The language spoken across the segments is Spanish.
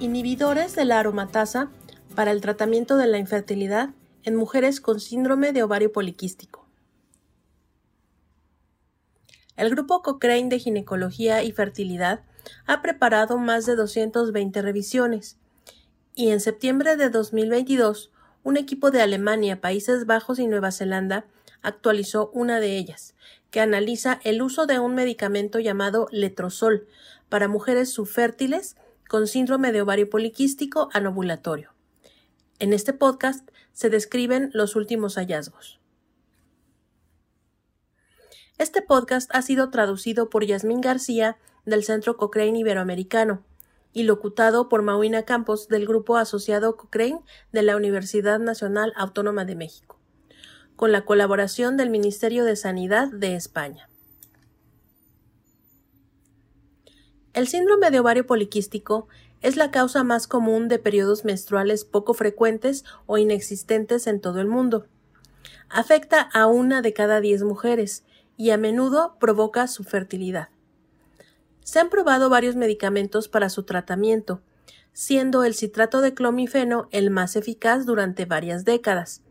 Inhibidores de la aromatasa para el tratamiento de la infertilidad en mujeres con síndrome de ovario poliquístico. El grupo Cochrane de Ginecología y Fertilidad ha preparado más de 220 revisiones y en septiembre de 2022 un equipo de Alemania, Países Bajos y Nueva Zelanda actualizó una de ellas, que analiza el uso de un medicamento llamado letrozol para mujeres subfértiles con síndrome de ovario poliquístico anovulatorio. En este podcast se describen los últimos hallazgos. Este podcast ha sido traducido por Yasmín García del Centro Cochrane Iberoamericano y locutado por Mauina Campos del Grupo Asociado Cochrane de la Universidad Nacional Autónoma de México, con la colaboración del Ministerio de Sanidad de España. El síndrome de ovario poliquístico es la causa más común de periodos menstruales poco frecuentes o inexistentes en todo el mundo. Afecta a una de cada diez mujeres y a menudo provoca su fertilidad. Se han probado varios medicamentos para su tratamiento, siendo el citrato de clomifeno el más eficaz durante varias décadas.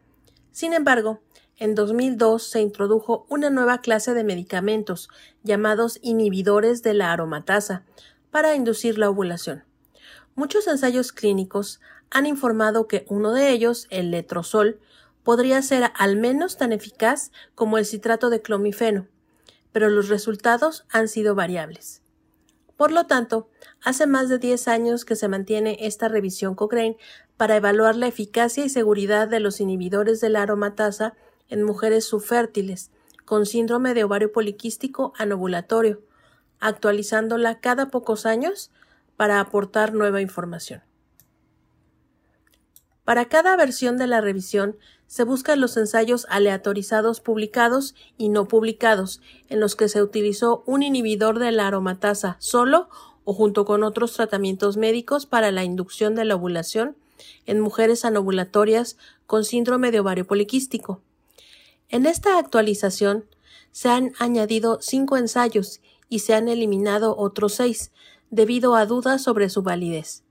Sin embargo, en 2002 se introdujo una nueva clase de medicamentos llamados inhibidores de la aromatasa para inducir la ovulación. Muchos ensayos clínicos han informado que uno de ellos, el letrozol, podría ser al menos tan eficaz como el citrato de clomifeno, pero los resultados han sido variables. Por lo tanto, hace más de 10 años que se mantiene esta revisión Cochrane para evaluar la eficacia y seguridad de los inhibidores de la aromatasa en mujeres subfértiles con síndrome de ovario poliquístico anovulatorio, actualizándola cada pocos años para aportar nueva información. Para cada versión de la revisión se buscan los ensayos aleatorizados publicados y no publicados, en los que se utilizó un inhibidor de la aromatasa solo o junto con otros tratamientos médicos para la inducción de la ovulación en mujeres anovulatorias con síndrome de ovario poliquístico. En esta actualización se han añadido cinco ensayos y se han eliminado otros seis, debido a dudas sobre su validez.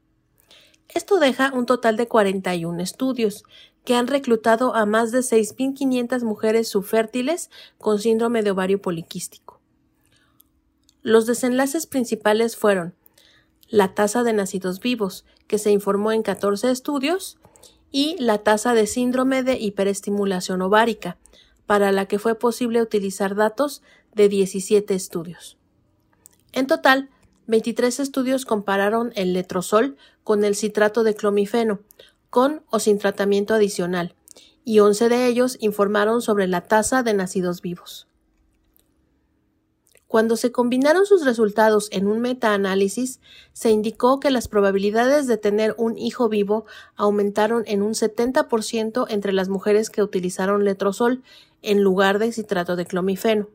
Esto deja un total de 41 estudios, que han reclutado a más de 6.500 mujeres subfértiles con síndrome de ovario poliquístico. Los desenlaces principales fueron la tasa de nacidos vivos, que se informó en 14 estudios, y la tasa de síndrome de hiperestimulación ovárica, para la que fue posible utilizar datos de 17 estudios. En total, 23 estudios compararon el letrozol con el citrato de clomifeno, con o sin tratamiento adicional, y 11 de ellos informaron sobre la tasa de nacidos vivos. Cuando se combinaron sus resultados en un metaanálisis, se indicó que las probabilidades de tener un hijo vivo aumentaron en un 70% entre las mujeres que utilizaron letrozol en lugar de citrato de clomifeno.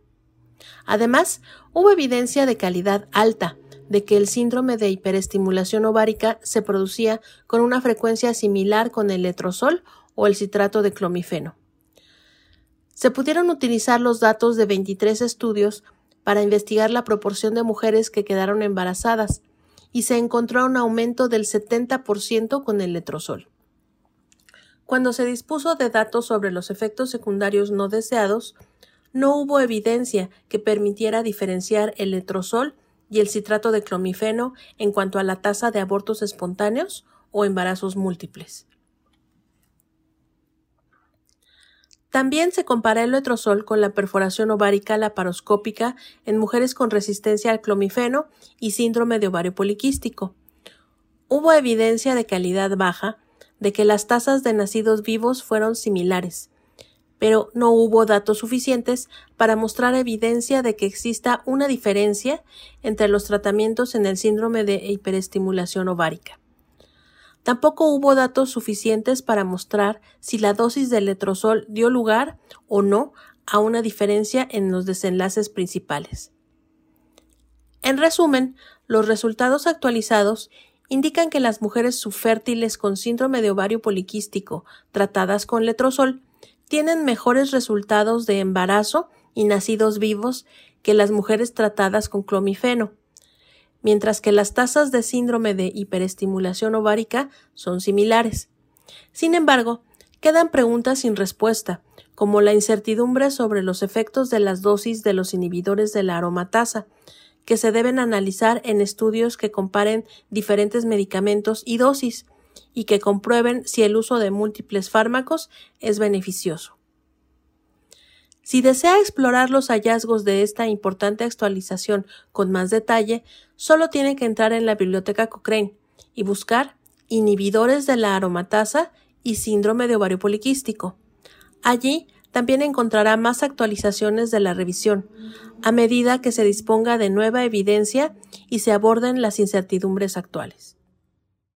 Además, hubo evidencia de calidad alta de que el síndrome de hiperestimulación ovárica se producía con una frecuencia similar con el letrozol o el citrato de clomifeno. Se pudieron utilizar los datos de 23 estudios para investigar la proporción de mujeres que quedaron embarazadas y se encontró un aumento del 70% con el letrozol. Cuando se dispuso de datos sobre los efectos secundarios no deseados, no hubo evidencia que permitiera diferenciar el letrozol y el citrato de clomifeno en cuanto a la tasa de abortos espontáneos o embarazos múltiples. También se compara el letrozol con la perforación ovárica laparoscópica en mujeres con resistencia al clomifeno y síndrome de ovario poliquístico. Hubo evidencia de calidad baja de que las tasas de nacidos vivos fueron similares, pero no hubo datos suficientes para mostrar evidencia de que exista una diferencia entre los tratamientos en el síndrome de hiperestimulación ovárica. Tampoco hubo datos suficientes para mostrar si la dosis de letrozol dio lugar o no a una diferencia en los desenlaces principales. En resumen, los resultados actualizados indican que las mujeres subfértiles con síndrome de ovario poliquístico tratadas con letrozol tienen mejores resultados de embarazo y nacidos vivos que las mujeres tratadas con clomifeno, mientras que las tasas de síndrome de hiperestimulación ovárica son similares. Sin embargo, quedan preguntas sin respuesta, como la incertidumbre sobre los efectos de las dosis de los inhibidores de la aromatasa, que se deben analizar en estudios que comparen diferentes medicamentos y dosis, y que comprueben si el uso de múltiples fármacos es beneficioso. Si desea explorar los hallazgos de esta importante actualización con más detalle, solo tiene que entrar en la biblioteca Cochrane y buscar inhibidores de la aromatasa y síndrome de ovario poliquístico. Allí también encontrará más actualizaciones de la revisión, a medida que se disponga de nueva evidencia y se aborden las incertidumbres actuales.